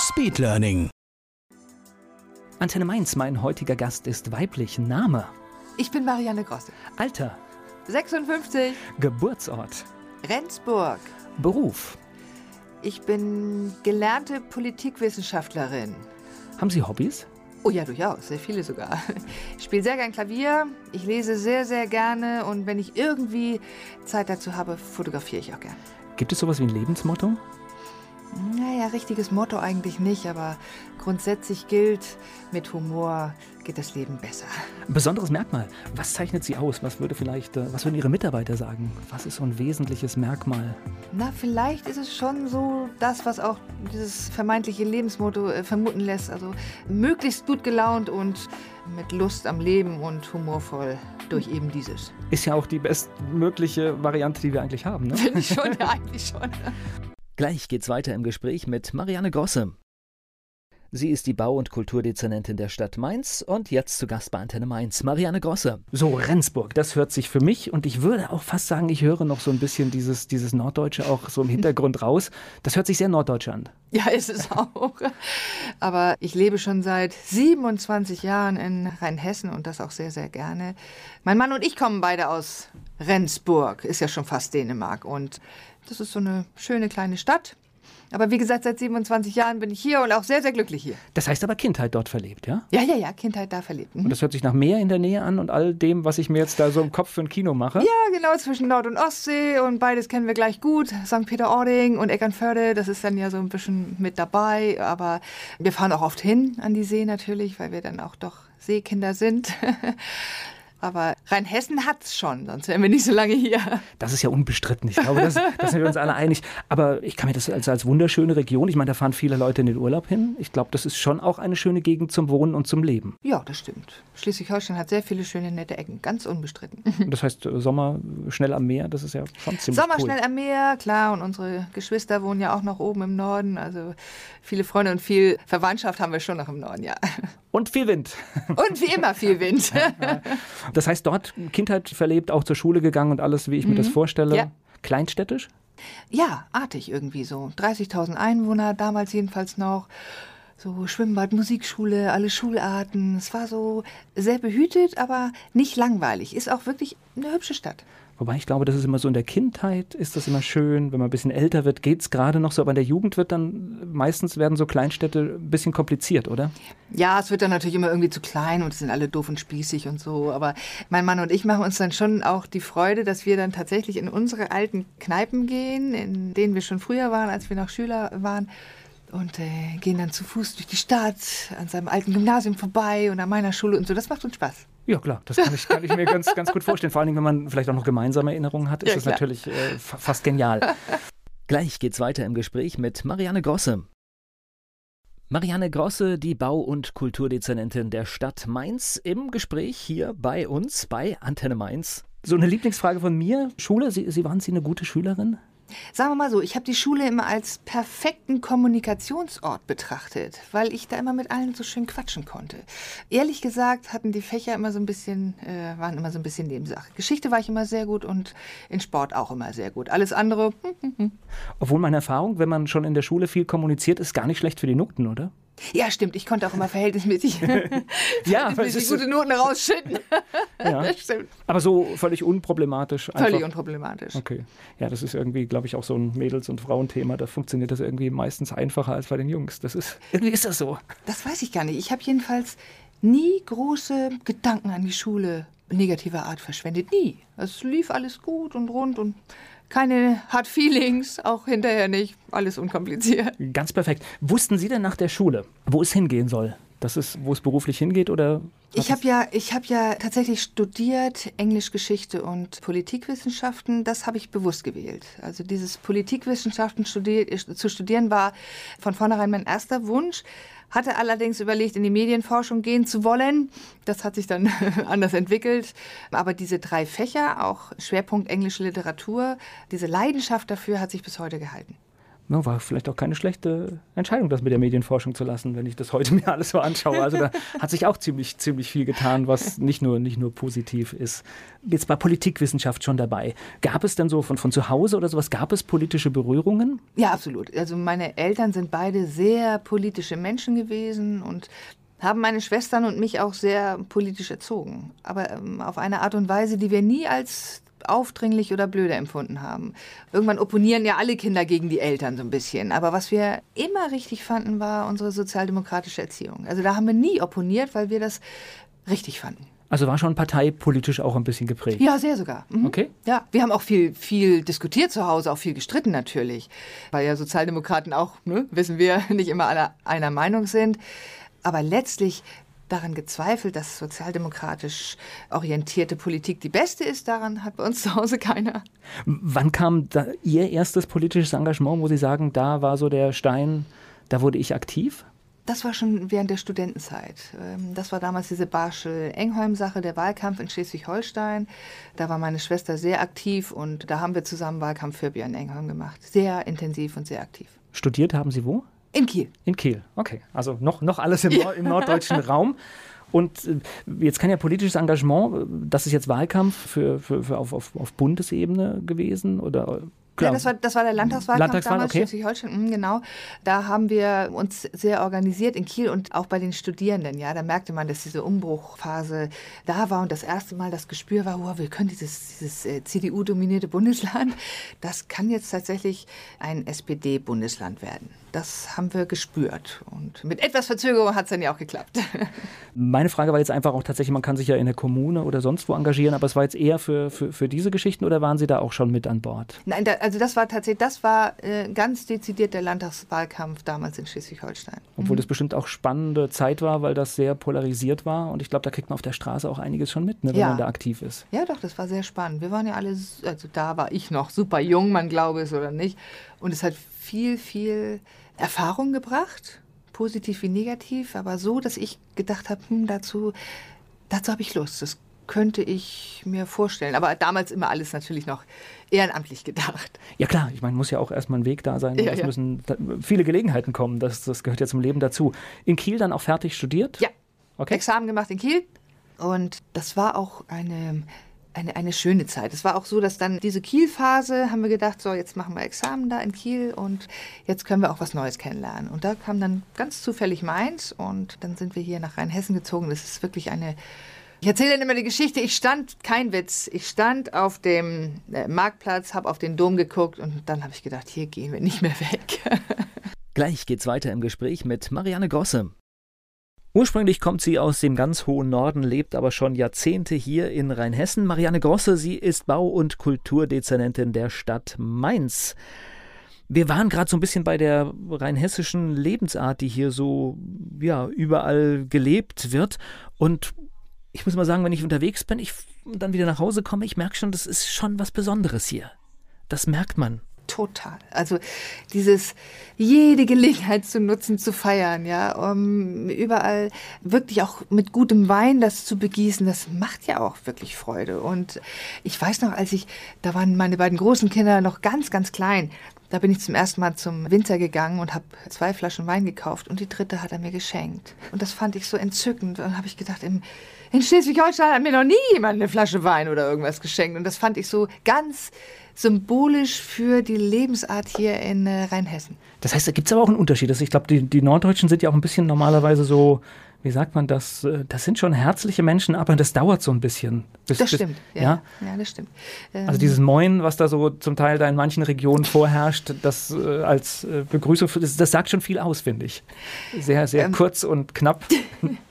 Speedlearning. Antenne Mainz, mein heutiger Gast ist weiblich. Name, Ich bin Marianne Grosse. Alter, 56, Geburtsort, Rendsburg. Beruf. Ich bin gelernte Politikwissenschaftlerin. Haben Sie Hobbys? Oh ja, durchaus, sehr viele sogar. Ich spiele sehr gern Klavier, ich lese sehr, sehr gerne und wenn ich irgendwie Zeit dazu habe, fotografiere ich auch gern. Gibt es sowas wie ein Lebensmotto? Naja, richtiges Motto eigentlich nicht, aber grundsätzlich gilt, mit Humor geht das Leben besser. Besonderes Merkmal. Was zeichnet Sie aus? Was würde vielleicht, äh, was würden Ihre Mitarbeiter sagen? Was ist so ein wesentliches Merkmal? Na, vielleicht ist es schon so das, was auch dieses vermeintliche Lebensmotto äh, vermuten lässt. Also möglichst gut gelaunt und mit Lust am Leben und humorvoll durch eben dieses. Ist ja auch die bestmögliche Variante, die wir eigentlich haben. Ne? Finde ich schon, ja, eigentlich schon. Gleich geht's weiter im Gespräch mit Marianne Grosse. Sie ist die Bau- und Kulturdezernentin der Stadt Mainz und jetzt zu Gast bei Antenne Mainz, Marianne Grosse. So, Rendsburg, das hört sich für mich und ich würde auch fast sagen, ich höre noch so ein bisschen dieses, dieses Norddeutsche auch so im Hintergrund raus. Das hört sich sehr norddeutsch an. Ja, ist es auch. Aber ich lebe schon seit 27 Jahren in Rheinhessen und das auch sehr, sehr gerne. Mein Mann und ich kommen beide aus Rendsburg, ist ja schon fast Dänemark. Und das ist so eine schöne kleine Stadt. Aber wie gesagt, seit 27 Jahren bin ich hier und auch sehr, sehr glücklich hier. Das heißt aber Kindheit dort verlebt, ja? Ja, ja, ja, Kindheit da verlebt. Mhm. Und das hört sich nach Meer in der Nähe an und all dem, was ich mir jetzt da so im Kopf für ein Kino mache. Ja, genau, zwischen Nord- und Ostsee und beides kennen wir gleich gut. St. Peter-Ording und Eckernförde, das ist dann ja so ein bisschen mit dabei. Aber wir fahren auch oft hin an die See natürlich, weil wir dann auch doch Seekinder sind. Aber Rheinhessen hat's schon, sonst wären wir nicht so lange hier. Das ist ja unbestritten. Ich glaube, das, das sind wir uns alle einig. Aber ich kann mir das als, als wunderschöne Region, ich meine, da fahren viele Leute in den Urlaub hin. Ich glaube, das ist schon auch eine schöne Gegend zum Wohnen und zum Leben. Ja, das stimmt. Schleswig-Holstein hat sehr viele schöne, nette Ecken, ganz unbestritten. Das heißt, äh, Sommer schnell am Meer, das ist ja schon ziemlich Sommer cool. schnell am Meer, klar. Und unsere Geschwister wohnen ja auch noch oben im Norden. Also viele Freunde und viel Verwandtschaft haben wir schon noch im Norden, ja. Und viel Wind. Und wie immer viel Wind. Das heißt, dort Kindheit verlebt, auch zur Schule gegangen und alles, wie ich mir das vorstelle. Mhm. Ja. Kleinstädtisch? Ja, artig irgendwie so. 30.000 Einwohner, damals jedenfalls noch. So Schwimmbad, Musikschule, alle Schularten. Es war so sehr behütet, aber nicht langweilig. Ist auch wirklich eine hübsche Stadt. Wobei ich glaube, das ist immer so in der Kindheit ist das immer schön. Wenn man ein bisschen älter wird, geht es gerade noch so. Aber in der Jugend wird dann, meistens werden so Kleinstädte ein bisschen kompliziert, oder? Ja, es wird dann natürlich immer irgendwie zu klein und es sind alle doof und spießig und so. Aber mein Mann und ich machen uns dann schon auch die Freude, dass wir dann tatsächlich in unsere alten Kneipen gehen, in denen wir schon früher waren, als wir noch Schüler waren. Und äh, gehen dann zu Fuß durch die Stadt, an seinem alten Gymnasium vorbei und an meiner Schule und so. Das macht uns Spaß. Ja, klar, das kann ich, kann ich mir ganz, ganz gut vorstellen. Vor allen Dingen, wenn man vielleicht auch noch gemeinsame Erinnerungen hat, ist Ja, das klar. natürlich äh, fa- fast genial. Gleich geht's weiter im Gespräch mit Marianne Grosse. Marianne Grosse, die Bau- und Kulturdezernentin der Stadt Mainz, im Gespräch hier bei uns bei Antenne Mainz. So eine Lieblingsfrage von mir. Schule, Sie, Sie waren Sie eine gute Schülerin? Sagen wir mal so, ich habe die Schule immer als perfekten Kommunikationsort betrachtet, weil ich da immer mit allen so schön quatschen konnte. Ehrlich gesagt hatten die Fächer immer so ein bisschen, äh, waren immer so ein bisschen Nebensache. Geschichte war ich immer sehr gut und in Sport auch immer sehr gut. Alles andere, hm, Obwohl meine Erfahrung, wenn man schon in der Schule viel kommuniziert, ist gar nicht schlecht für die Noten, oder? Ja stimmt, ich konnte auch immer verhältnismäßig, Ja, verhältnismäßig gute Noten rausschütten. Ja. Das stimmt. Aber so völlig unproblematisch. Völlig einfach. unproblematisch. Okay. Ja, das ist irgendwie, glaube ich, auch so ein Mädels- und Frauenthema. Da funktioniert das irgendwie meistens einfacher als bei den Jungs. Das ist, irgendwie ist das so. Das weiß ich gar nicht. Ich habe jedenfalls nie große Gedanken an die Schule negativer Art verschwendet. Nie. Es lief alles gut und rund und keine Hard Feelings, auch hinterher nicht. Alles unkompliziert. Ganz perfekt. Wussten Sie denn nach der Schule, wo es hingehen soll? Das ist, wo es beruflich hingeht oder? Ich habe ja, ich habe ja tatsächlich studiert Englischgeschichte und Politikwissenschaften. Das habe ich bewusst gewählt. Also dieses Politikwissenschaften studier zu studieren war von vornherein mein erster Wunsch. Hatte allerdings überlegt, in die Medienforschung gehen zu wollen. Das hat sich dann anders entwickelt. Aber diese drei Fächer, auch Schwerpunkt englische Literatur, diese Leidenschaft dafür hat sich bis heute gehalten ja, war vielleicht auch keine schlechte Entscheidung, das mit der Medienforschung zu lassen, wenn ich das heute mir alles so anschaue. Also da hat sich auch ziemlich, ziemlich viel getan, was nicht nur, nicht nur positiv ist. Jetzt war Politikwissenschaft schon dabei. Gab es denn so von, von zu Hause oder sowas, gab es politische Berührungen? Ja, absolut. Also meine Eltern sind beide sehr politische Menschen gewesen und haben meine Schwestern und mich auch sehr politisch erzogen. Aber ähm, auf eine Art und Weise, die wir nie als aufdringlich oder blöde empfunden haben. Irgendwann opponieren ja alle Kinder gegen die Eltern so ein bisschen. Aber was wir immer richtig fanden, war unsere sozialdemokratische Erziehung. Also da haben wir nie opponiert, weil wir das richtig fanden. Also war schon parteipolitisch auch ein bisschen geprägt. Ja, sehr sogar. Mhm. Okay. Ja, wir haben auch viel, viel diskutiert zu Hause, auch viel gestritten natürlich, weil ja Sozialdemokraten auch, ne, wissen wir, nicht immer alle einer Meinung sind. Aber letztlich daran gezweifelt, dass sozialdemokratisch orientierte Politik die beste ist. Daran hat bei uns zu Hause keiner. Wann kam Ihr erstes politisches Engagement, wo Sie sagen, da war so der Stein, da wurde ich aktiv? Das war schon während der Studentenzeit. Ähm, das war damals diese Barschel-Engholm-Sache, der Wahlkampf in Schleswig-Holstein. Da war meine Schwester sehr aktiv und da haben wir zusammen Wahlkampf für Björn Engholm gemacht. Sehr intensiv und sehr aktiv. Studiert haben Sie wo? In Kiel. In Kiel, okay. Also noch, noch alles im, ja. im norddeutschen Raum. Und äh, jetzt kann ja politisches Engagement, das ist jetzt Wahlkampf für, für, für auf, auf, auf Bundesebene gewesen oder Klar. Ja, das war, das war der Landtagswahlkampf Landtagswahl, damals, okay. Schleswig-Holstein, mhm, genau. Da haben wir uns sehr organisiert in Kiel und auch bei den Studierenden, ja. Da merkte man, dass diese Umbruchphase da war und das erste Mal das Gespür war, wow, wir können dieses, dieses äh, CDU-dominierte Bundesland, das kann jetzt tatsächlich ein SPD-Bundesland werden. Das haben wir gespürt. Und mit etwas Verzögerung hat es dann ja auch geklappt. Meine Frage war jetzt einfach auch tatsächlich, man kann sich ja in der Kommune oder sonst wo engagieren, aber es war jetzt eher für, für, für diese Geschichten oder waren Sie da auch schon mit an Bord? Nein, da, also das war tatsächlich, das war äh, ganz dezidiert der Landtagswahlkampf damals in Schleswig-Holstein. Obwohl mhm. das bestimmt auch spannende Zeit war, weil das sehr polarisiert war und ich glaube, da kriegt man auf der Straße auch einiges schon mit, ne, wenn ja. man da aktiv ist. Ja, doch, das war sehr spannend. Wir waren ja alle, also da war ich noch super jung, man glaube es oder nicht. Und es hat viel, viel Erfahrung gebracht, positiv wie negativ, aber so, dass ich gedacht habe, hm, dazu, dazu habe ich Lust. Das könnte ich mir vorstellen. Aber damals immer alles natürlich noch ehrenamtlich gedacht. Ja klar, ich meine, muss ja auch erstmal ein Weg da sein. Ja, es ja. müssen viele Gelegenheiten kommen. Das, das gehört ja zum Leben dazu. In Kiel dann auch fertig studiert? Ja. Okay. Examen gemacht in Kiel. Und das war auch eine eine, eine schöne Zeit. Es war auch so, dass dann diese Kiel-Phase haben wir gedacht, so jetzt machen wir Examen da in Kiel und jetzt können wir auch was Neues kennenlernen. Und da kam dann ganz zufällig Mainz und dann sind wir hier nach Rheinhessen gezogen. Das ist wirklich eine ich erzähle dann immer die Geschichte, ich stand, kein Witz, ich stand auf dem äh, Marktplatz, habe auf den Dom geguckt und dann habe ich gedacht, hier gehen wir nicht mehr weg. Gleich geht's weiter im Gespräch mit Marianne Grosse. Ursprünglich kommt sie aus dem ganz hohen Norden, lebt aber schon Jahrzehnte hier in Rheinhessen. Marianne Grosse, sie ist Bau- und Kulturdezernentin der Stadt Mainz. Wir waren gerade so ein bisschen bei der rheinhessischen Lebensart, die hier so ja überall gelebt wird. Und ich muss mal sagen, wenn ich unterwegs bin, ich dann wieder nach Hause komme, ich merke schon, das ist schon was Besonderes hier. Das merkt man total. Also dieses jede Gelegenheit zu nutzen, zu feiern, ja, um überall wirklich auch mit gutem Wein das zu begießen, das macht ja auch wirklich Freude. Und ich weiß noch, als ich, da waren meine beiden großen Kinder noch ganz, ganz klein. Da bin ich zum ersten Mal zum Winter gegangen und habe zwei Flaschen Wein gekauft und die dritte hat er mir geschenkt. Und das fand ich so entzückend. Und habe ich gedacht, im, in Schleswig-Holstein hat mir noch nie jemand eine Flasche Wein oder irgendwas geschenkt. Und das fand ich so ganz symbolisch für die Lebensart hier in äh, Rheinhessen. Das heißt, da gibt es aber auch einen Unterschied. Also ich glaube, die, die Norddeutschen sind ja auch ein bisschen normalerweise so, wie sagt man das, äh, das sind schon herzliche Menschen, aber das dauert so ein bisschen. Bis, das stimmt, bis, ja, ja, ja. das stimmt. Ähm also dieses Moin, was da so zum Teil da in manchen Regionen vorherrscht, das äh, als äh, Begrüßung, das, das, sagt schon viel aus, finde ich. Sehr, sehr ähm, kurz und knapp.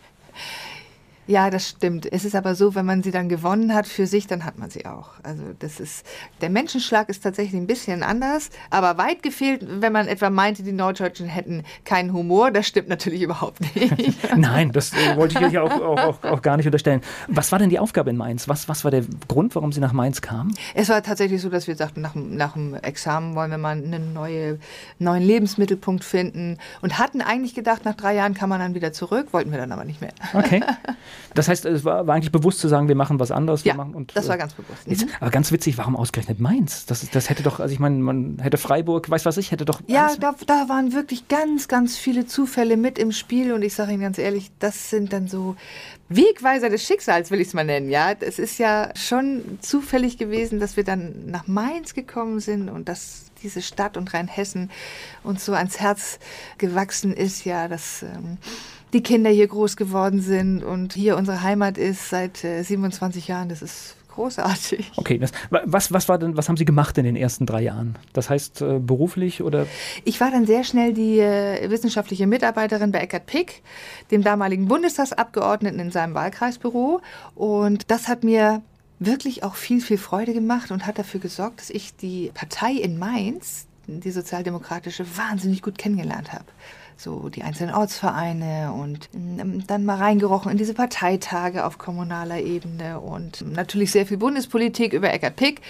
Ja, das stimmt. Es ist aber so, wenn man sie dann gewonnen hat für sich, dann hat man sie auch. Also das ist, der Menschenschlag ist tatsächlich ein bisschen anders, aber weit gefehlt, wenn man etwa meinte, die Norddeutschen hätten keinen Humor. Das stimmt natürlich überhaupt nicht. Nein, das äh, wollte ich euch auch, auch, auch, auch, gar nicht unterstellen. Was war denn die Aufgabe in Mainz? Was, was war der Grund, warum Sie nach Mainz kamen? Es war tatsächlich so, dass wir sagten, nach, nach dem Examen wollen wir mal einen neue, neuen Lebensmittelpunkt finden und hatten eigentlich gedacht, nach drei Jahren kann man dann wieder zurück, wollten wir dann aber nicht mehr. Okay. Das heißt, es war, war, eigentlich bewusst zu sagen, wir machen was anderes. Ja, machen und, das war äh, ganz bewusst. Jetzt, mhm. aber ganz witzig, warum ausgerechnet Mainz? Das, das hätte doch, also ich meine, man hätte Freiburg, weiß was ich, hätte doch. Ja, da, da waren wirklich ganz, ganz viele Zufälle mit im Spiel und ich sage Ihnen ganz ehrlich, das sind dann so Wegweiser des Schicksals, will ich es mal nennen. Ja, es ist ja schon zufällig gewesen, dass wir dann nach Mainz gekommen sind und dass diese Stadt und Rheinhessen uns so ans Herz gewachsen ist, ja, dass ähm, die Kinder hier groß geworden sind und hier unsere Heimat ist seit äh, 27 Jahren. Das ist großartig. Okay, das, was, was, war denn, was haben Sie gemacht in den ersten drei Jahren? Das heißt äh, beruflich oder? Ich war dann sehr schnell die äh, wissenschaftliche Mitarbeiterin bei Eckart Pick, dem damaligen Bundestagsabgeordneten in seinem Wahlkreisbüro. Und das hat mir wirklich auch viel, viel Freude gemacht und hat dafür gesorgt, dass ich die Partei in Mainz, die sozialdemokratische, wahnsinnig gut kennengelernt habe so die einzelnen Ortsvereine und ähm, dann mal reingerochen in diese Parteitage auf kommunaler Ebene und natürlich sehr viel Bundespolitik über Eckart Pick.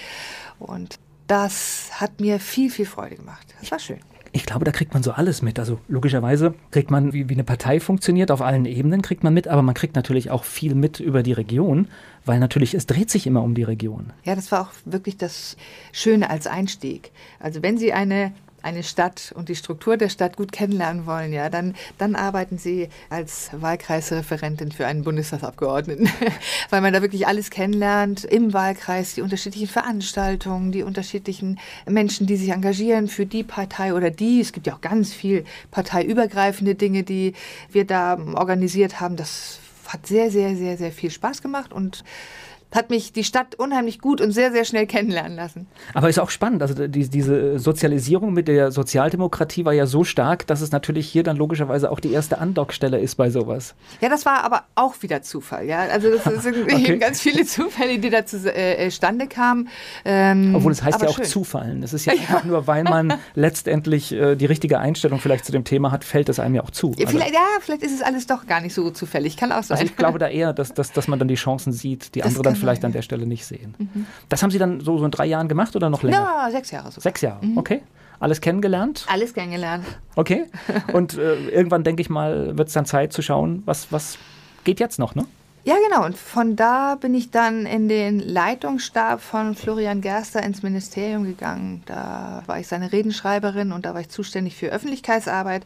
Und das hat mir viel, viel Freude gemacht. Das war schön. Ich glaube, da kriegt man so alles mit. Also logischerweise kriegt man, wie, wie eine Partei funktioniert, auf allen Ebenen kriegt man mit, aber man kriegt natürlich auch viel mit über die Region, weil natürlich es dreht sich immer um die Region. Ja, das war auch wirklich das Schöne als Einstieg. Also wenn Sie eine eine Stadt und die Struktur der Stadt gut kennenlernen wollen, ja, dann, dann arbeiten Sie als Wahlkreisreferentin für einen Bundestagsabgeordneten, weil man da wirklich alles kennenlernt im Wahlkreis, die unterschiedlichen Veranstaltungen, die unterschiedlichen Menschen, die sich engagieren für die Partei oder die. Es gibt ja auch ganz viel parteiübergreifende Dinge, die wir da organisiert haben. Das hat sehr, sehr, sehr, sehr viel Spaß gemacht und hat mich die Stadt unheimlich gut und sehr, sehr schnell kennenlernen lassen. Aber ist auch spannend. Also die, diese Sozialisierung mit der Sozialdemokratie war ja so stark, dass es natürlich hier dann logischerweise auch die erste Andockstelle ist bei sowas. Ja, das war aber auch wieder Zufall. Ja, also das sind okay. ganz viele Zufälle, die da zustande äh, kamen. Ähm, Obwohl es heißt ja auch schön. Zufallen. Es ist ja, ja, einfach nur, weil man letztendlich äh, die richtige Einstellung vielleicht zu dem Thema hat, fällt es einem ja auch zu. Ja, vielleicht, ja, vielleicht ist es alles doch gar nicht so zufällig. Kann auch sein. Also ich glaube da eher, dass, dass, dass man dann die Chancen sieht, die das andere dann vielleicht an der Stelle nicht sehen. Mhm. Das haben Sie dann so, so in drei Jahren gemacht oder noch länger? Ja, sechs Jahre. Sogar. Sechs Jahre, mhm. okay. Alles kennengelernt? Alles kennengelernt. Okay. Und äh, irgendwann, denke ich mal, wird es dann Zeit zu schauen, was, was geht jetzt noch, ne? Ja, genau. Und von da bin ich dann in den Leitungsstab von Florian Gerster ins Ministerium gegangen. Da war ich seine Redenschreiberin und da war ich zuständig für Öffentlichkeitsarbeit.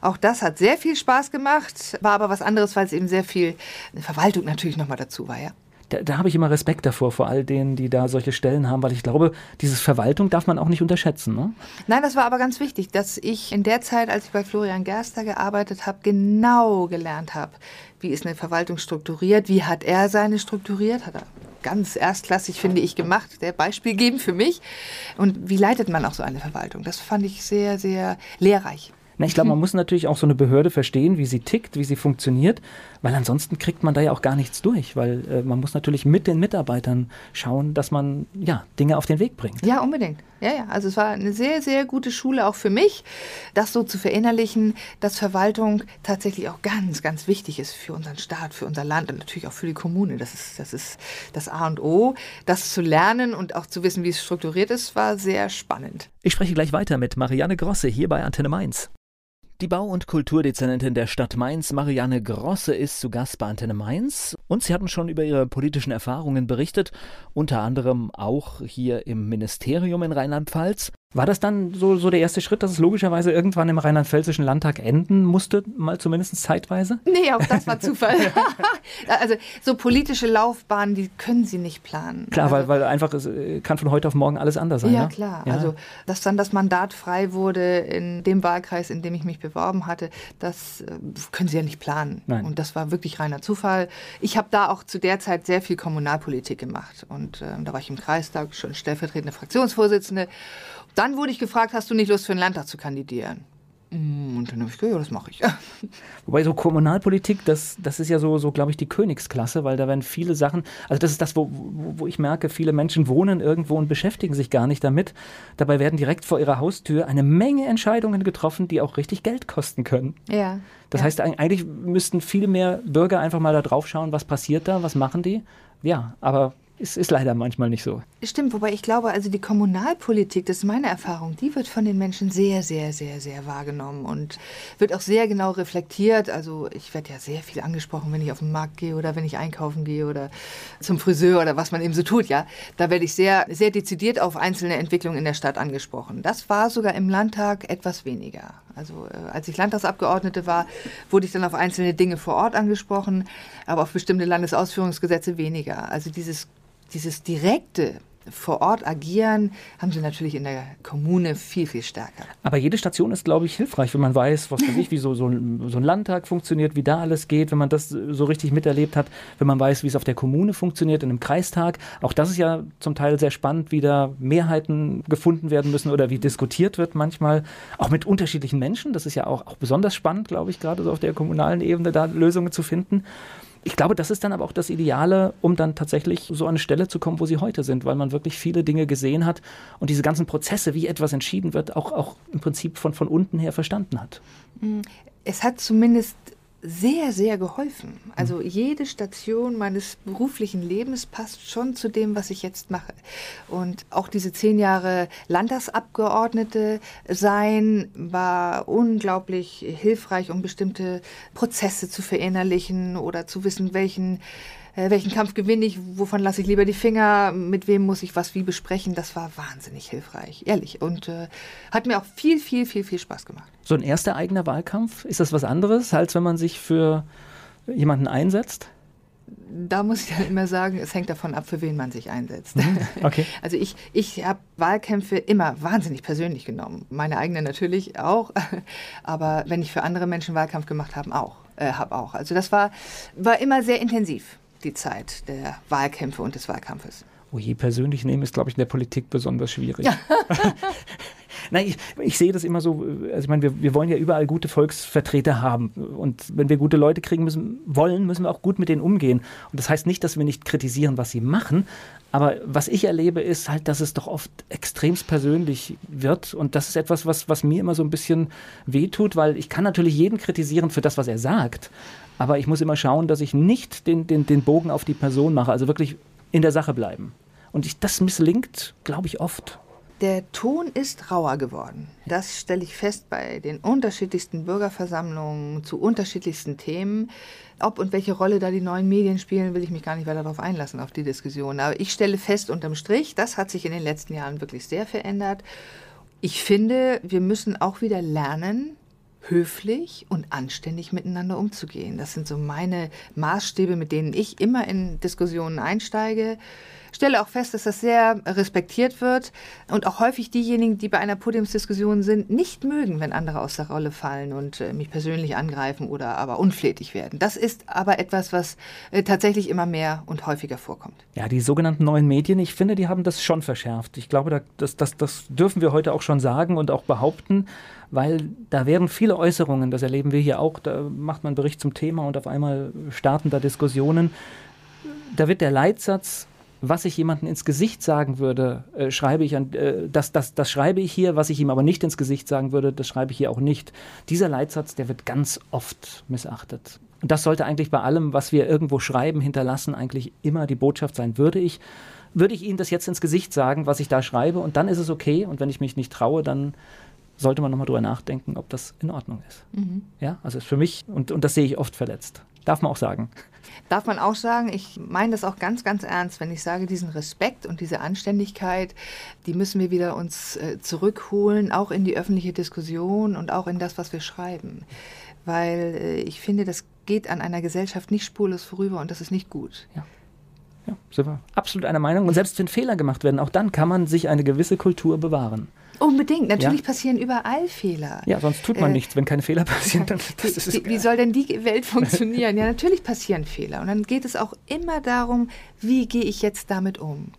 Auch das hat sehr viel Spaß gemacht, war aber was anderes, weil es eben sehr viel Verwaltung natürlich nochmal dazu war, ja da, da habe ich immer Respekt davor, vor all denen, die da solche Stellen haben, weil ich glaube, dieses Verwaltung darf man auch nicht unterschätzen. Ne? Nein, das war aber ganz wichtig, dass ich in der Zeit, als ich bei Florian Gerster gearbeitet habe, genau gelernt habe, wie ist eine Verwaltung strukturiert, wie hat er seine strukturiert, hat er ganz erstklassig, finde ich, gemacht, der Beispiel geben für mich. Und wie leitet man auch so eine Verwaltung? Das fand ich sehr, sehr lehrreich. Na, ich glaube, man muss natürlich auch so eine Behörde verstehen, wie sie tickt, wie sie funktioniert, weil ansonsten kriegt man da ja auch gar nichts durch, weil äh, man muss natürlich mit den Mitarbeitern schauen, dass man ja Dinge auf den Weg bringt. Ja, unbedingt. Ja, ja. Also es war eine sehr, sehr gute Schule auch für mich, das so zu verinnerlichen, dass Verwaltung tatsächlich auch ganz, ganz wichtig ist für unseren Staat, für unser Land und natürlich auch für die Kommune. Das ist das, ist das A und O. Das zu lernen und auch zu wissen, wie es strukturiert ist, war sehr spannend. Ich spreche gleich weiter mit Marianne Grosse hier bei Antenne Mainz. Die Bau- und Kulturdezernentin der Stadt Mainz, Marianne Grosse, ist zu Gast bei Antenne Mainz. Und sie hatten schon über ihre politischen Erfahrungen berichtet, unter anderem auch hier im Ministerium in Rheinland-Pfalz. War das dann so, so der erste Schritt, dass es logischerweise irgendwann im Rheinland-Pfälzischen Landtag enden musste, mal zumindest zeitweise? Nee, auch das war Zufall. also so politische Laufbahnen, die können Sie nicht planen. Klar, also, weil, weil einfach es äh, kann von heute auf morgen alles anders sein. Ja, ne? klar. Ja. Also dass dann das Mandat frei wurde in dem Wahlkreis, in dem ich mich beworben hatte, das äh, können Sie ja nicht planen. Nein. Und das war wirklich reiner Zufall. Ich habe da auch zu der Zeit sehr viel Kommunalpolitik gemacht. Und äh, da war ich im Kreistag schon stellvertretende Fraktionsvorsitzende. Dann wurde ich gefragt, hast du nicht Lust für den Landtag zu kandidieren? Mm, und dann habe ich gesagt, ja, das mache ich. Wobei so Kommunalpolitik, das, das ist ja so, so glaube ich, die Königsklasse, weil da werden viele Sachen, also das ist das, wo, wo, wo ich merke, viele Menschen wohnen irgendwo und beschäftigen sich gar nicht damit. Dabei werden direkt vor ihrer Haustür eine Menge Entscheidungen getroffen, die auch richtig Geld kosten können. Ja. Das ja. heißt, eigentlich müssten viel mehr Bürger einfach mal da drauf schauen, was passiert da, was machen die. Ja, aber es ist leider manchmal nicht so. Stimmt, wobei ich glaube, also die Kommunalpolitik, das ist meine Erfahrung, die wird von den Menschen sehr, sehr, sehr, sehr wahrgenommen und wird auch sehr genau reflektiert. Also ich werde ja sehr viel angesprochen, wenn ich auf den Markt gehe oder wenn ich einkaufen gehe oder zum Friseur oder was man eben so tut, ja. Da werde ich sehr, sehr dezidiert auf einzelne Entwicklungen in der Stadt angesprochen. Das war sogar im Landtag etwas weniger. Also äh, als ich Landtagsabgeordnete war, wurde ich dann auf einzelne Dinge vor Ort angesprochen, aber auf bestimmte Landesausführungsgesetze weniger. Also dieses dieses direkte vor Ort agieren, haben sie natürlich in der Kommune viel, viel stärker. Aber jede Station ist, glaube ich, hilfreich, wenn man weiß, was weiß ich, wie so, so, so ein Landtag funktioniert, wie da alles geht, wenn man das so richtig miterlebt hat, wenn man weiß, wie es auf der Kommune funktioniert, in einem Kreistag. Auch das ist ja zum Teil sehr spannend, wie da Mehrheiten gefunden werden müssen oder wie diskutiert wird manchmal, auch mit unterschiedlichen Menschen. Das ist ja auch, auch besonders spannend, glaube ich, gerade so auf der kommunalen Ebene da Lösungen zu finden ich glaube, das ist dann aber auch das Ideale, um dann tatsächlich so an eine Stelle zu kommen, wo sie heute sind, weil man wirklich viele Dinge gesehen hat und diese ganzen Prozesse, wie etwas entschieden wird, auch, auch im Prinzip von, von unten her verstanden hat. Es hat zumindest sehr, sehr geholfen. Also jede Station meines beruflichen Lebens passt schon zu dem, was ich jetzt mache. Und auch diese zehn Jahre Landtagsabgeordnete sein war unglaublich hilfreich, um bestimmte Prozesse zu verinnerlichen oder zu wissen, welchen äh, welchen Kampf gewinne ich, wovon lasse ich lieber die Finger, mit wem muss ich was wie besprechen. Das war wahnsinnig hilfreich, ehrlich. Und äh, hat mir auch viel, viel, viel, viel Spaß gemacht. So ein erster eigener Wahlkampf, ist das was anderes, als wenn man sich für jemanden einsetzt? da muss ich dann immer sagen, es hängt davon ab, für wen man sich einsetzt. Mhm. Okay. Also ich, ich habe Wahlkämpfe immer wahnsinnig persönlich genommen. Meine eigene natürlich auch. Aber wenn ich für andere Menschen Wahlkampf gemacht habe, auch. Äh, hab auch. Also das war, war immer sehr intensiv die Zeit der Wahlkämpfe und des Wahlkampfes. Oh je, persönlich nehmen ist, glaube ich, in der Politik besonders schwierig. Nein, ich, ich, sehe das immer so, also ich meine, wir, wir wollen ja überall gute Volksvertreter haben. Und wenn wir gute Leute kriegen müssen, wollen, müssen wir auch gut mit denen umgehen. Und das heißt nicht, dass wir nicht kritisieren, was sie machen. Aber was ich erlebe, ist halt, dass es doch oft extremst persönlich wird. Und das ist etwas, was, was mir immer so ein bisschen wehtut, weil ich kann natürlich jeden kritisieren für das, was er sagt. Aber ich muss immer schauen, dass ich nicht den, den, den Bogen auf die Person mache, also wirklich in der Sache bleiben. Und ich, das misslingt, glaube ich, oft. Der Ton ist rauer geworden. Das stelle ich fest bei den unterschiedlichsten Bürgerversammlungen zu unterschiedlichsten Themen. Ob und welche Rolle da die neuen Medien spielen, will ich mich gar nicht weiter darauf einlassen, auf die Diskussion. Aber ich stelle fest, unterm Strich, das hat sich in den letzten Jahren wirklich sehr verändert. Ich finde, wir müssen auch wieder lernen, höflich und anständig miteinander umzugehen. Das sind so meine Maßstäbe, mit denen ich immer in Diskussionen einsteige stelle auch fest, dass das sehr respektiert wird und auch häufig diejenigen, die bei einer Podiumsdiskussion sind, nicht mögen, wenn andere aus der Rolle fallen und äh, mich persönlich angreifen oder aber unflätig werden. Das ist aber etwas, was äh, tatsächlich immer mehr und häufiger vorkommt. Ja, die sogenannten neuen Medien, ich finde, die haben das schon verschärft. Ich glaube, das, das, das dürfen wir heute auch schon sagen und auch behaupten weil da werden viele Äußerungen, das erleben wir hier auch, da macht man einen Bericht zum Thema und auf einmal starten da Diskussionen. Da wird der Leitsatz was ich jemandem ins Gesicht sagen würde, äh, schreibe ich an, äh, das, das, das schreibe ich hier, was ich ihm aber nicht ins Gesicht sagen würde, das schreibe ich hier auch nicht. Dieser Leitsatz, der wird ganz oft missachtet. Und das sollte eigentlich bei allem, was wir irgendwo schreiben, hinterlassen, eigentlich immer die Botschaft sein. Würde ich, würde ich Ihnen das jetzt ins Gesicht sagen, was ich da schreibe, und dann ist es okay. Und wenn ich mich nicht traue, dann sollte man nochmal drüber nachdenken, ob das in Ordnung ist. Mhm. Ja, also ist für mich, und, und das sehe ich oft verletzt. Darf man auch sagen. Darf man auch sagen, ich meine das auch ganz, ganz ernst, wenn ich sage, diesen Respekt und diese Anständigkeit, die müssen wir wieder uns äh, zurückholen, auch in die öffentliche Diskussion und auch in das, was wir schreiben. Weil äh, ich finde, das geht an einer Gesellschaft nicht spurlos vorüber und das ist nicht gut. Ja. Ja, sind wir absolut einer Meinung. Und selbst wenn Fehler gemacht werden, auch dann kann man sich eine gewisse Kultur bewahren. Unbedingt. Natürlich ja. passieren überall Fehler. Ja, sonst tut man äh, nichts. Wenn keine Fehler passieren, dann das ist wie, wie soll denn die Welt funktionieren? ja, natürlich passieren Fehler. Und dann geht es auch immer darum, wie gehe ich jetzt damit um?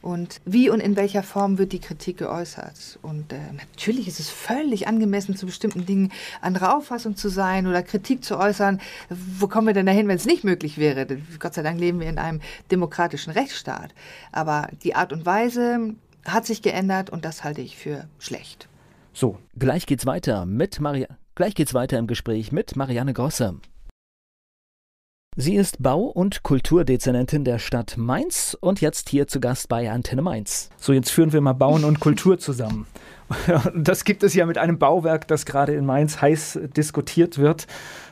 und wie und in welcher Form wird die Kritik geäußert. Und äh, natürlich ist es völlig angemessen, zu bestimmten Dingen anderer Auffassung zu sein oder Kritik zu äußern. Wo kommen wir denn dahin, wenn es nicht möglich wäre? Gott sei Dank leben wir in einem demokratischen Rechtsstaat. Aber die Art und Weise hat sich geändert und das halte ich für schlecht. So, gleich geht's weiter mit Maria. Gleich geht's weiter im Gespräch mit Marianne Grosse. Sie ist Bau- und Kulturdezernentin der Stadt Mainz und jetzt hier zu Gast bei Antenne Mainz. So, jetzt führen wir mal Bauen und Kultur zusammen. Das gibt es ja mit einem Bauwerk, das gerade in Mainz heiß diskutiert wird,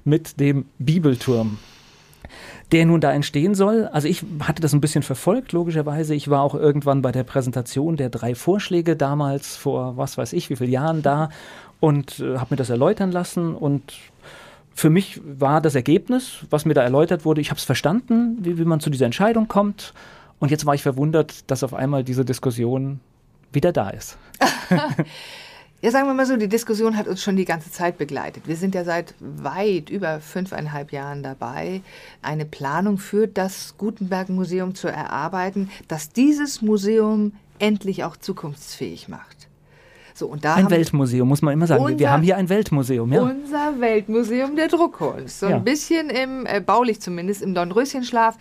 mit dem Bibelturm der nun da entstehen soll. Also ich hatte das ein bisschen verfolgt, logischerweise. Ich war auch irgendwann bei der Präsentation der drei Vorschläge damals vor was weiß ich wie vielen Jahren da und äh, habe mir das erläutern lassen und für mich war das Ergebnis, was mir da erläutert wurde, ich habe es verstanden, wie, wie man zu dieser Entscheidung kommt. Und jetzt war ich verwundert, dass auf einmal diese Diskussion wieder da ist. Ja, sagen wir mal so, die Diskussion hat uns schon die ganze Zeit begleitet. Wir sind ja seit weit über fünfeinhalb Jahren dabei, eine Planung für das Gutenberg-Museum zu erarbeiten, dass dieses Museum endlich auch zukunftsfähig macht. So, und da ein Weltmuseum, muss man immer sagen. Unser, wir haben hier ein Weltmuseum. Ja. Unser Weltmuseum der Druckkunst. So ja. ein bisschen im, äh, baulich zumindest, im Dornröschenschlaf.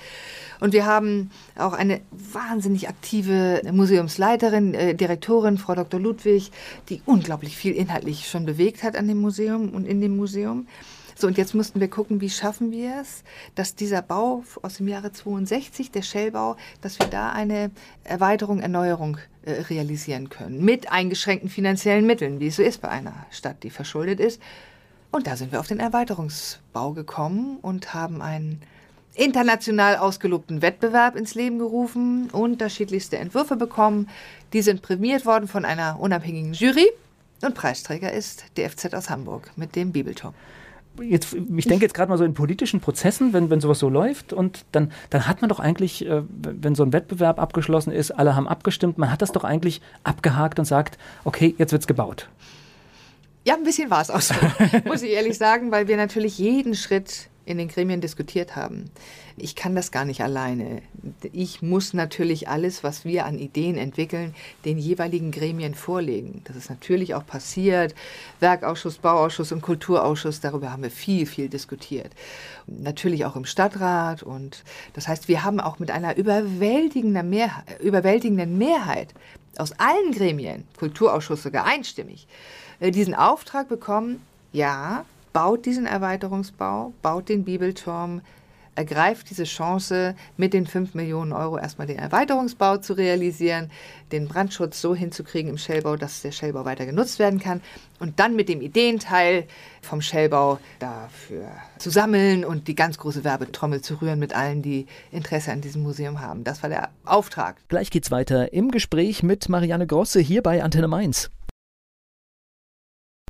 Und wir haben auch eine wahnsinnig aktive Museumsleiterin, äh, Direktorin, Frau Dr. Ludwig, die unglaublich viel inhaltlich schon bewegt hat an dem Museum und in dem Museum. So, und jetzt mussten wir gucken, wie schaffen wir es, dass dieser Bau aus dem Jahre 62, der Shellbau, dass wir da eine Erweiterung, Erneuerung äh, realisieren können. Mit eingeschränkten finanziellen Mitteln, wie es so ist bei einer Stadt, die verschuldet ist. Und da sind wir auf den Erweiterungsbau gekommen und haben einen international ausgelobten Wettbewerb ins Leben gerufen, unterschiedlichste Entwürfe bekommen. Die sind prämiert worden von einer unabhängigen Jury. Und Preisträger ist die FZ aus Hamburg mit dem Bibelturm jetzt, ich denke jetzt gerade mal so in politischen Prozessen, wenn, wenn sowas so läuft und dann, dann hat man doch eigentlich, äh, wenn so ein Wettbewerb abgeschlossen ist, alle haben abgestimmt, man hat das doch eigentlich abgehakt und sagt, okay, jetzt wird's gebaut. Ja, ein bisschen war es auch so, muss ich ehrlich sagen, weil wir natürlich jeden Schritt in den Gremien diskutiert haben. Ich kann das gar nicht alleine. Ich muss natürlich alles, was wir an Ideen entwickeln, den jeweiligen Gremien vorlegen. Das ist natürlich auch passiert. Werkausschuss, Bauausschuss und Kulturausschuss, darüber haben wir viel, viel diskutiert. Natürlich auch im Stadtrat. Und das heißt, wir haben auch mit einer überwältigenden Mehrheit, überwältigenden Mehrheit aus allen Gremien, Kulturausschuss sogar einstimmig, äh, diesen Auftrag bekommen, ja, baut diesen Erweiterungsbau, baut den Bibelturm, ergreift diese Chance, mit den 5 Millionen Euro erstmal den Erweiterungsbau zu realisieren, den Brandschutz so hinzukriegen im Shellbau, dass der Shellbau weiter genutzt werden kann und dann mit dem Ideenteil vom Shellbau dafür zu sammeln und die ganz große Werbetrommel zu rühren mit allen, die Interesse an diesem Museum haben. Das war der Auftrag. Gleich geht's weiter im Gespräch mit Marianne Grosse hier bei Antenne Mainz.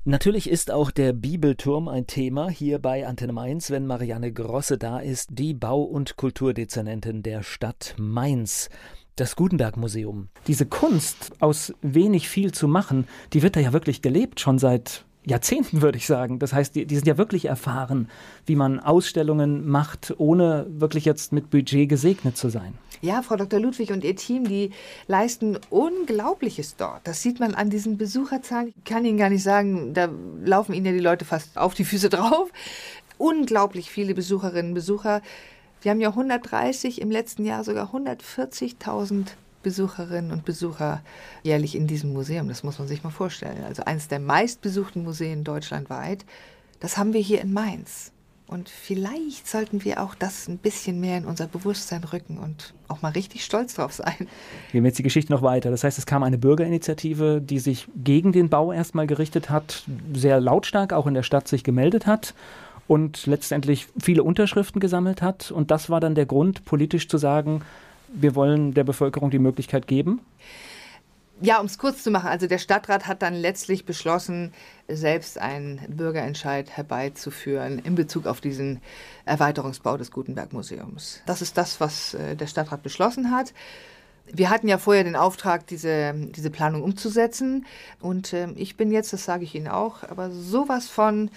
Natürlich ist auch der Bibelturm ein Thema hier bei Antenne Mainz, wenn Marianne Grosse da ist, die Bau- und Kulturdezernentin der Stadt Mainz. Das Gutenberg Museum. Diese Kunst, aus wenig viel zu machen, die wird da ja wirklich gelebt, schon seit Jahrzehnten, würde ich sagen. Das heißt, die, die, sind ja wirklich erfahren, wie man Ausstellungen macht, ohne wirklich jetzt mit Budget gesegnet zu sein. Ja, Frau Dr. Ludwig und ihr Team, die leisten Unglaubliches dort. Das sieht man an diesen Besucherzahlen. Ich kann Ihnen gar nicht sagen, da laufen Ihnen ja die Leute fast auf die Füße drauf. Unglaublich viele Besucherinnen und Besucher. Wir haben ja 130, im letzten Jahr sogar 140.000 Besucherinnen und Besucher jährlich in diesem Museum. Das muss man sich mal vorstellen. Also eines der meistbesuchten Museen deutschlandweit. Das haben wir hier in Mainz. Und vielleicht sollten wir auch das ein bisschen mehr in unser Bewusstsein rücken und auch mal richtig stolz drauf sein. Gehen wir jetzt die Geschichte noch weiter. Das heißt, es kam eine Bürgerinitiative, die sich gegen den Bau erstmal gerichtet hat, sehr lautstark auch in der Stadt sich gemeldet hat und letztendlich viele Unterschriften gesammelt hat. Und das war dann der Grund, politisch zu sagen, wir wollen der Bevölkerung die Möglichkeit geben? Ja, um es kurz zu machen, also der Stadtrat hat dann letztlich beschlossen, selbst einen Bürgerentscheid herbeizuführen in Bezug auf diesen Erweiterungsbau des Gutenberg-Museums. Das ist das, was äh, der Stadtrat beschlossen hat. Wir hatten ja vorher den Auftrag, diese, diese Planung umzusetzen. Und äh, ich bin jetzt, das sage ich Ihnen auch, aber sowas von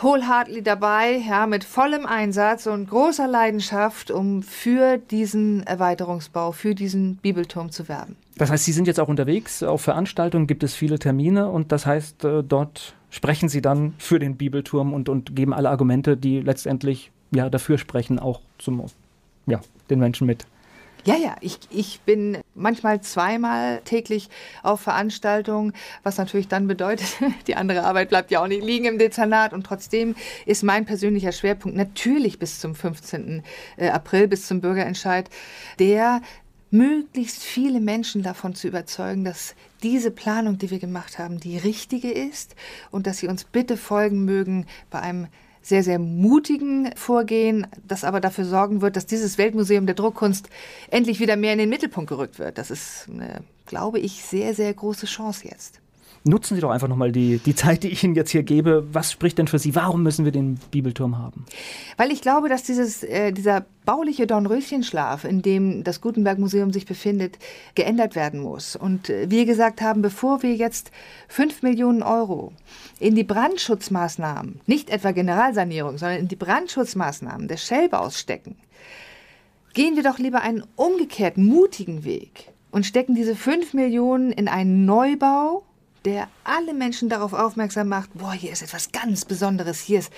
wholeheartedly dabei, ja, mit vollem Einsatz und großer Leidenschaft, um für diesen Erweiterungsbau, für diesen Bibelturm zu werben. Das heißt, Sie sind jetzt auch unterwegs auf Veranstaltungen, gibt es viele Termine und das heißt, äh, dort sprechen Sie dann für den Bibelturm und, und geben alle Argumente, die letztendlich ja, dafür sprechen, auch zum, ja, den Menschen mit. Ja, ja, ich, ich bin manchmal zweimal täglich auf Veranstaltungen, was natürlich dann bedeutet, die andere Arbeit bleibt ja auch nicht liegen im Dezernat und trotzdem ist mein persönlicher Schwerpunkt natürlich bis zum 15. Äh, April, bis zum Bürgerentscheid, der möglichst viele Menschen davon zu überzeugen, dass diese Planung, die wir gemacht haben, die richtige ist und dass sie uns bitte folgen mögen bei einem sehr, sehr mutigen Vorgehen, das aber dafür sorgen wird, dass dieses Weltmuseum der Druckkunst endlich wieder mehr in den Mittelpunkt gerückt wird. Das ist eine, glaube ich, sehr, sehr große Chance jetzt. Nutzen Sie doch einfach nochmal die, die Zeit, die ich Ihnen jetzt hier gebe. Was spricht denn für Sie? Warum müssen wir den Bibelturm haben? Weil ich glaube, dass dieses, äh, dieser bauliche Dornröschenschlaf, in dem das Gutenberg-Museum sich befindet, geändert werden muss. Und äh, wir gesagt haben, bevor wir jetzt 5 Millionen Euro in die Brandschutzmaßnahmen, nicht etwa Generalsanierung, sondern in die Brandschutzmaßnahmen des Schellbaus stecken, gehen wir doch lieber einen umgekehrten, mutigen Weg und stecken diese 5 Millionen in einen Neubau der alle Menschen darauf aufmerksam macht, boah, hier ist etwas ganz Besonderes, hier ist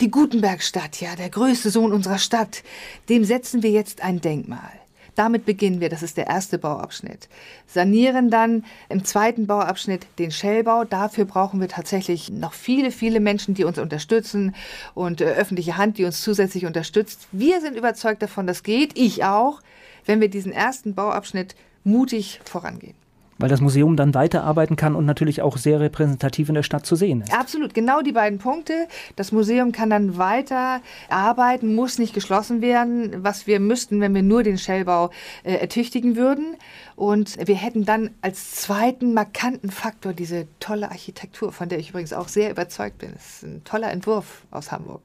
die Gutenbergstadt, ja, der größte Sohn unserer Stadt, dem setzen wir jetzt ein Denkmal. Damit beginnen wir, das ist der erste Bauabschnitt. Sanieren dann im zweiten Bauabschnitt den Schellbau. Dafür brauchen wir tatsächlich noch viele, viele Menschen, die uns unterstützen und äh, öffentliche Hand, die uns zusätzlich unterstützt. Wir sind überzeugt davon, das geht, ich auch, wenn wir diesen ersten Bauabschnitt mutig vorangehen weil das Museum dann weiterarbeiten kann und natürlich auch sehr repräsentativ in der Stadt zu sehen ist. Absolut, genau die beiden Punkte. Das Museum kann dann weiter arbeiten, muss nicht geschlossen werden, was wir müssten, wenn wir nur den Shellbau äh, ertüchtigen würden. Und wir hätten dann als zweiten markanten Faktor diese tolle Architektur, von der ich übrigens auch sehr überzeugt bin. Das ist ein toller Entwurf aus Hamburg.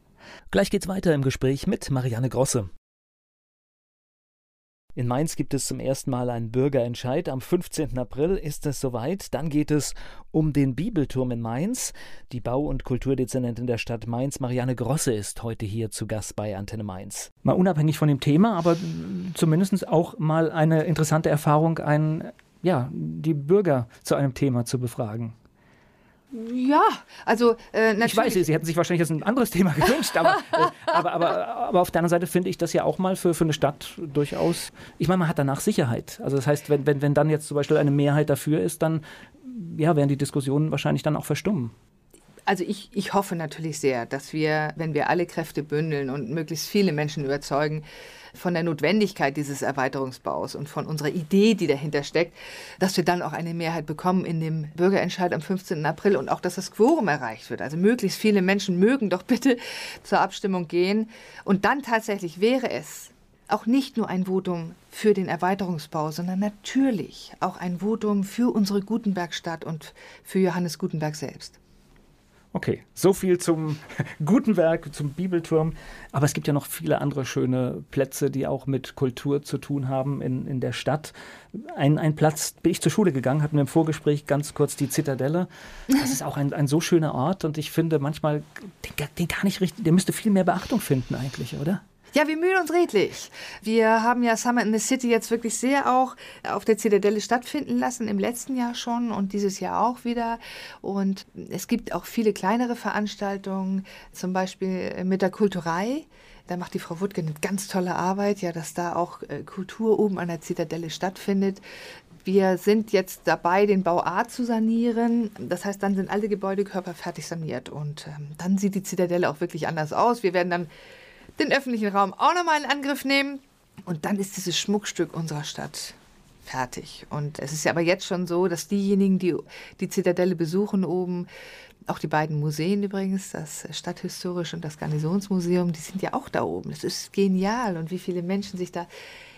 Gleich geht's weiter im Gespräch mit Marianne Grosse. In Mainz gibt es zum ersten Mal einen Bürgerentscheid. Am 15. April ist es soweit. Dann geht es um den Bibelturm in Mainz. Die Bau- und Kulturdezernentin der Stadt Mainz, Marianne Grosse, ist heute hier zu Gast bei Antenne Mainz. Mal unabhängig von dem Thema, aber zumindest auch mal eine interessante Erfahrung, ein, ja, die Bürger zu einem Thema zu befragen. Ja, also äh, natürlich. Ich weiß, Sie hätten sich wahrscheinlich jetzt ein anderes Thema gewünscht, aber, äh, aber, aber, aber auf der anderen Seite finde ich das ja auch mal für, für eine Stadt durchaus. Ich meine, man hat danach Sicherheit. Also das heißt, wenn, wenn, wenn dann jetzt zum Beispiel eine Mehrheit dafür ist, dann ja, werden die Diskussionen wahrscheinlich dann auch verstummen. Also ich, ich hoffe natürlich sehr, dass wir, wenn wir alle Kräfte bündeln und möglichst viele Menschen überzeugen von der Notwendigkeit dieses Erweiterungsbaus und von unserer Idee, die dahinter steckt, dass wir dann auch eine Mehrheit bekommen in dem Bürgerentscheid am 15. April und auch, dass das Quorum erreicht wird. Also möglichst viele Menschen mögen doch bitte zur Abstimmung gehen. Und dann tatsächlich wäre es auch nicht nur ein Votum für den Erweiterungsbau, sondern natürlich auch ein Votum für unsere Gutenbergstadt und für Johannes Gutenberg selbst. Okay, so viel zum Gutenberg, zum Bibelturm. Aber es gibt ja noch viele andere schöne Plätze, die auch mit Kultur zu tun haben in, in der Stadt. Ein, ein Platz, bin ich zur Schule gegangen, hatten wir im Vorgespräch ganz kurz die Zitadelle. Das ist auch ein, ein so schöner Ort und ich finde manchmal, den, den gar nicht richtig, der müsste viel mehr Beachtung finden eigentlich, oder? Ja, wir mühen uns redlich. Wir haben ja Summer in the City jetzt wirklich sehr auch auf der Zitadelle stattfinden lassen, im letzten Jahr schon und dieses Jahr auch wieder. Und es gibt auch viele kleinere Veranstaltungen, zum Beispiel mit der Kulturei. Da macht die Frau Wuttke eine ganz tolle Arbeit, ja, dass da auch äh, Kultur oben an der Zitadelle stattfindet. Wir sind jetzt dabei, den Bau A zu sanieren. Das heißt, dann sind alle Gebäudekörper fertig saniert und ähm, dann sieht die Zitadelle auch wirklich anders aus. Wir werden dann den öffentlichen Raum auch nochmal in Angriff nehmen. Und dann ist dieses Schmuckstück unserer Stadt fertig. Und es ist ja aber jetzt schon so, dass diejenigen, die die Zitadelle besuchen oben, auch die beiden Museen übrigens, das Stadthistorische und das Garnisonsmuseum, die sind ja auch da oben. Das ist genial und wie viele Menschen sich da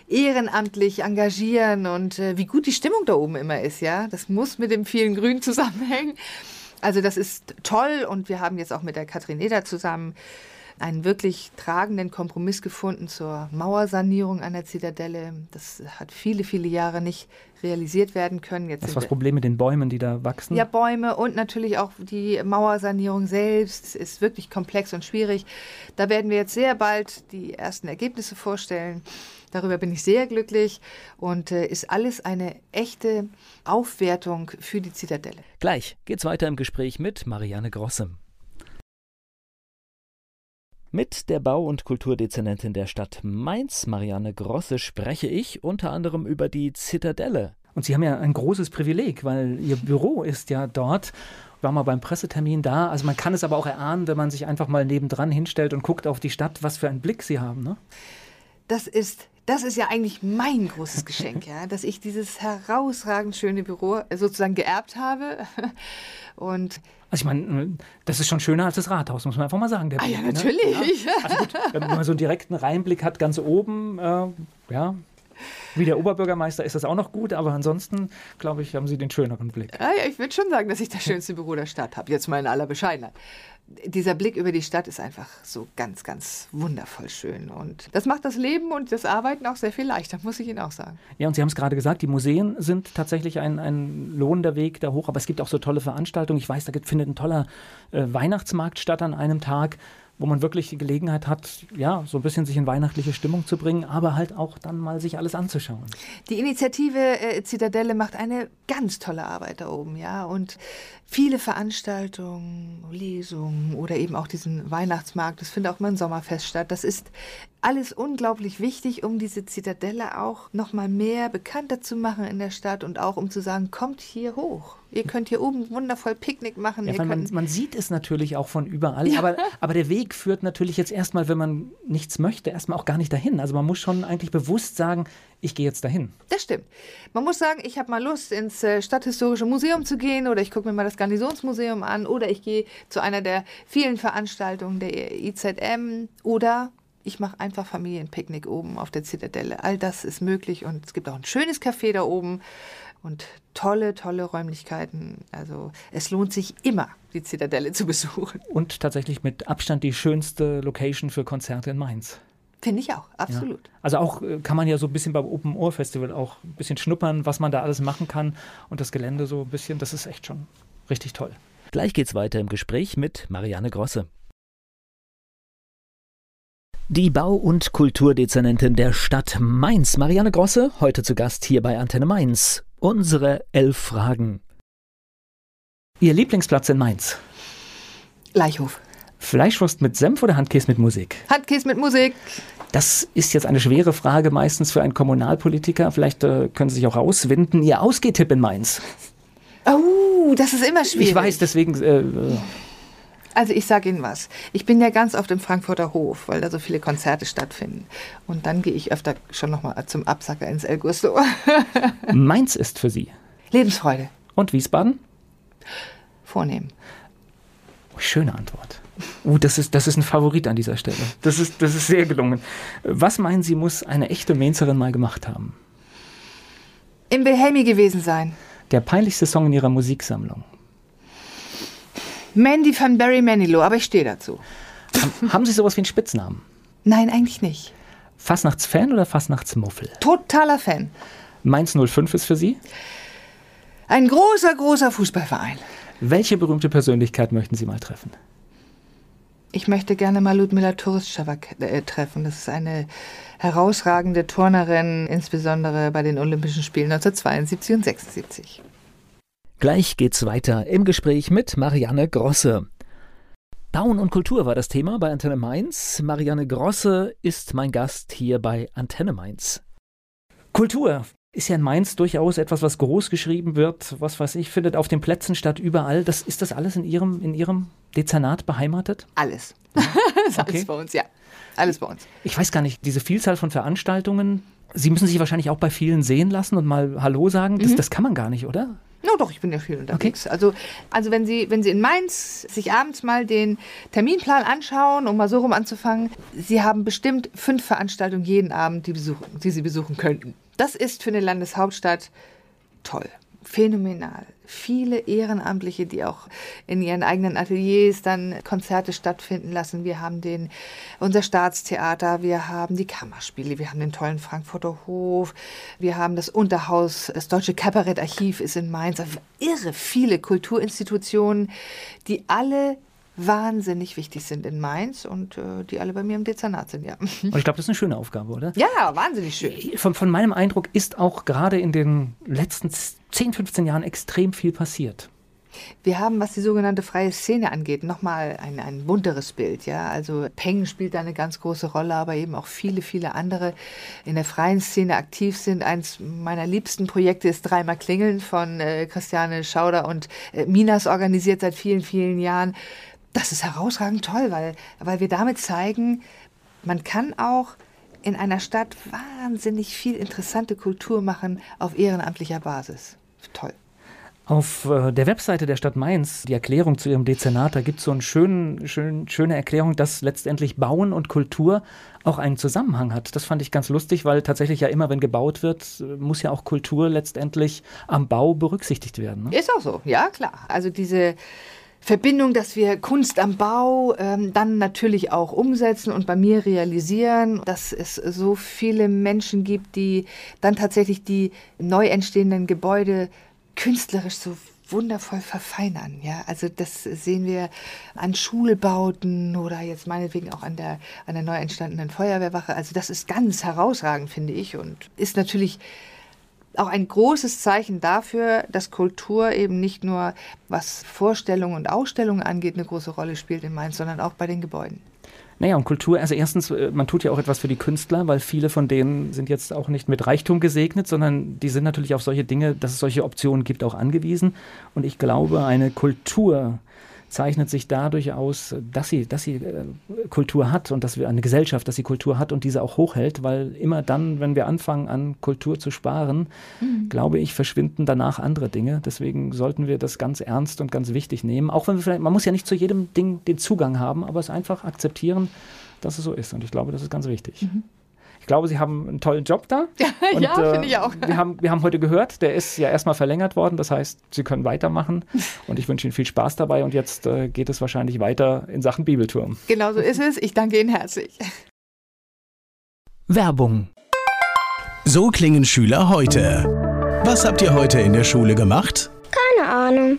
ehrenamtlich engagieren und äh, wie gut die Stimmung da oben immer ist, ja. Das muss mit dem vielen Grün zusammenhängen. Also das ist toll und wir haben jetzt auch mit der Katrin Eder zusammen einen wirklich tragenden Kompromiss gefunden zur Mauersanierung an der Zitadelle. Das hat viele, viele Jahre nicht realisiert werden können. Jetzt das war das Problem mit den Bäumen, die da wachsen? Ja, Bäume und natürlich auch die Mauersanierung selbst ist wirklich komplex und schwierig. Da werden wir jetzt sehr bald die ersten Ergebnisse vorstellen. Darüber bin ich sehr glücklich und äh, ist alles eine echte Aufwertung für die Zitadelle. Gleich geht's weiter im Gespräch mit Marianne Grosse. Mit der Bau- und Kulturdezernentin der Stadt Mainz, Marianne Grosse, spreche ich unter anderem über die Zitadelle. Und Sie haben ja ein großes Privileg, weil Ihr Büro ist ja dort war mal beim Pressetermin da. Also man kann es aber auch erahnen, wenn man sich einfach mal nebendran hinstellt und guckt auf die Stadt, was für einen Blick sie haben. Ne? Das ist das ist ja eigentlich mein großes Geschenk, ja, dass ich dieses herausragend schöne Büro sozusagen geerbt habe. Und also ich meine, das ist schon schöner als das Rathaus, muss man einfach mal sagen. ah, Blick, ja, natürlich. Ne? Ja. Also gut, wenn man so einen direkten Reinblick hat, ganz oben, äh, ja, wie der Oberbürgermeister ist das auch noch gut, aber ansonsten, glaube ich, haben Sie den schöneren Blick. Ja, ja ich würde schon sagen, dass ich das schönste Büro der Stadt habe, jetzt mal in aller Bescheidenheit dieser Blick über die Stadt ist einfach so ganz, ganz wundervoll schön. Und das macht das Leben und das Arbeiten auch sehr viel leichter, muss ich Ihnen auch sagen. Ja, und Sie haben es gerade gesagt, die Museen sind tatsächlich ein, ein lohnender Weg da hoch, aber es gibt auch so tolle Veranstaltungen. Ich weiß, da findet ein toller äh, Weihnachtsmarkt statt an einem Tag wo man wirklich die Gelegenheit hat, ja, so ein bisschen sich in weihnachtliche Stimmung zu bringen, aber halt auch dann mal sich alles anzuschauen. Die Initiative äh, Zitadelle macht eine ganz tolle Arbeit da oben, ja, und viele Veranstaltungen, Lesungen oder eben auch diesen Weihnachtsmarkt, das findet auch mal ein Sommerfest statt. Das ist alles unglaublich wichtig, um diese Zitadelle auch noch mal mehr bekannter zu machen in der Stadt und auch um zu sagen, kommt hier hoch. Ihr könnt hier oben wundervoll Picknick machen. Ja, man, man, sieht es natürlich auch von überall, ja. aber, aber der Weg führt natürlich jetzt erstmal, wenn man nichts möchte, erstmal auch gar nicht dahin. Also man muss schon eigentlich bewusst sagen, ich gehe jetzt dahin. Das stimmt. Man muss sagen, ich habe mal Lust, ins äh, Stadthistorische Museum zu gehen oder ich gucke mir mal das Garnisonsmuseum an oder ich gehe zu einer der vielen Veranstaltungen der IZM oder ich mache einfach Familienpicknick oben auf der Zitadelle. All das ist möglich und es gibt auch ein schönes Café da oben und tolle, tolle Räumlichkeiten. Also es lohnt sich immer, die Zitadelle zu besuchen. Und tatsächlich mit Abstand die schönste Location für Konzerte in Mainz. Finde ich auch, absolut. Ja. Also auch äh, kann man ja so ein bisschen beim Open Ohr Festival auch ein bisschen schnuppern, was man da alles machen kann und das Gelände so ein bisschen, das ist echt schon richtig toll. Gleich geht's weiter im Gespräch mit Marianne Grosse. Die Bau- und Kulturdezernentin der Stadt Mainz, Marianne Grosse, heute zu Gast hier bei Antenne Mainz. Unsere elf Fragen. Ihr Lieblingsplatz in Mainz? Leichhof. Fleischwurst mit Senf oder Handkäse mit Musik? Handkäse mit Musik. Das ist jetzt eine schwere Frage meistens für einen Kommunalpolitiker. Vielleicht äh, können Sie sich auch rauswinden. Ihr Ausgehtipp in Mainz? Oh, das ist immer schwierig. Ich weiß, deswegen. Äh, also ich sage Ihnen was. Ich bin ja ganz oft im Frankfurter Hof, weil da so viele Konzerte stattfinden. Und dann gehe ich öfter schon nochmal zum Absacker ins El Gusto. Mainz ist für Sie? Lebensfreude. Und Wiesbaden? Vornehm. Schöne Antwort. Uh, das ist, das ist ein Favorit an dieser Stelle. Das ist, das ist sehr gelungen. Was meinen Sie, muss eine echte Mainzerin mal gemacht haben? Im Wilhelmi gewesen sein. Der peinlichste Song in Ihrer Musiksammlung? Mandy van Barry Manilow, aber ich stehe dazu. Haben Sie sowas wie einen Spitznamen? Nein, eigentlich nicht. Fastnachtsfan oder Fastnachtsmuffel? Totaler Fan. Mainz 05 ist für Sie? Ein großer, großer Fußballverein. Welche berühmte Persönlichkeit möchten Sie mal treffen? Ich möchte gerne mal Ludmila Turistschava äh, treffen. Das ist eine herausragende Turnerin, insbesondere bei den Olympischen Spielen 1972 und 1976. Gleich geht's weiter im Gespräch mit Marianne Grosse. Bauen und Kultur war das Thema bei Antenne Mainz. Marianne Grosse ist mein Gast hier bei Antenne Mainz. Kultur ist ja in Mainz durchaus etwas, was groß geschrieben wird, was weiß ich, findet auf den Plätzen statt, überall. Das, ist das alles in Ihrem, in Ihrem Dezernat beheimatet? Alles. ist okay. alles bei uns, ja. Alles bei uns. Ich weiß gar nicht, diese Vielzahl von Veranstaltungen, Sie müssen sich wahrscheinlich auch bei vielen sehen lassen und mal Hallo sagen. Das, mhm. das kann man gar nicht, oder? No, doch, ich bin ja viel unterwegs. Okay. Also, also wenn Sie, wenn Sie in Mainz sich abends mal den Terminplan anschauen, um mal so rum anzufangen, Sie haben bestimmt fünf Veranstaltungen jeden Abend, die, besuchen, die Sie besuchen könnten. Das ist für eine Landeshauptstadt toll phänomenal. Viele Ehrenamtliche, die auch in ihren eigenen Ateliers dann Konzerte stattfinden lassen. Wir haben den, unser Staatstheater, wir haben die Kammerspiele, wir haben den tollen Frankfurter Hof, wir haben das Unterhaus, das Deutsche Kabarettarchiv ist in Mainz. Also irre viele Kulturinstitutionen, die alle wahnsinnig wichtig sind in Mainz und äh, die alle bei mir im Dezernat sind, ja. Und ich glaube, das ist eine schöne Aufgabe, oder? Ja, wahnsinnig schön. Von, von meinem Eindruck ist auch gerade in den letzten 10, 15 Jahren extrem viel passiert. Wir haben, was die sogenannte freie Szene angeht, nochmal ein, ein bunteres Bild. Ja? Also Peng spielt da eine ganz große Rolle, aber eben auch viele, viele andere in der freien Szene aktiv sind. Eins meiner liebsten Projekte ist Dreimal Klingeln von äh, Christiane Schauder und äh, Minas organisiert seit vielen, vielen Jahren. Das ist herausragend toll, weil, weil wir damit zeigen, man kann auch in einer Stadt wahnsinnig viel interessante Kultur machen auf ehrenamtlicher Basis. Toll. Auf äh, der Webseite der Stadt Mainz, die Erklärung zu ihrem Dezernat, da gibt es so eine schön, schön, schöne Erklärung, dass letztendlich Bauen und Kultur auch einen Zusammenhang hat. Das fand ich ganz lustig, weil tatsächlich ja immer, wenn gebaut wird, muss ja auch Kultur letztendlich am Bau berücksichtigt werden. Ne? Ist auch so, ja klar. Also diese Verbindung, dass wir Kunst am Bau ähm, dann natürlich auch umsetzen und bei mir realisieren, dass es so viele Menschen gibt, die dann tatsächlich die neu entstehenden Gebäude künstlerisch so wundervoll verfeinern. Ja, also das sehen wir an Schulbauten oder jetzt meinetwegen auch an der, an der neu entstandenen Feuerwehrwache. Also das ist ganz herausragend, finde ich, und ist natürlich auch ein großes Zeichen dafür, dass Kultur eben nicht nur was Vorstellungen und Ausstellungen angeht, eine große Rolle spielt in Mainz, sondern auch bei den Gebäuden. Naja, und Kultur, also erstens, äh, man tut ja auch etwas für die Künstler, weil viele von denen sind jetzt auch nicht mit Reichtum gesegnet, sondern die sind natürlich auf solche Dinge, dass es solche Optionen gibt, auch angewiesen. Und ich glaube, eine Kultur, zeichnet sich dadurch aus, dass sie, dass sie äh, Kultur hat und dass wir eine Gesellschaft, dass sie Kultur hat und diese auch hochhält, weil immer dann, wenn wir anfangen an Kultur zu sparen, mhm. glaube ich, verschwinden danach andere Dinge. Deswegen sollten wir das ganz ernst und ganz wichtig nehmen. Auch wenn wir vielleicht, man muss ja nicht zu jedem Ding den Zugang haben, aber es einfach akzeptieren, dass es so ist. Und ich glaube, das ist ganz wichtig. Mhm glaube, Sie haben einen tollen Job da. Und, ja, äh, finde ich auch. Wir haben, wir haben heute gehört, der ist ja erstmal verlängert worden. Das heißt, Sie können weitermachen. Und ich wünsche Ihnen viel Spaß dabei. Und jetzt äh, geht es wahrscheinlich weiter in Sachen Bibelturm. Genau so ist es. Ich danke Ihnen herzlich. Werbung. So klingen Schüler heute. Was habt ihr heute in der Schule gemacht? Keine Ahnung.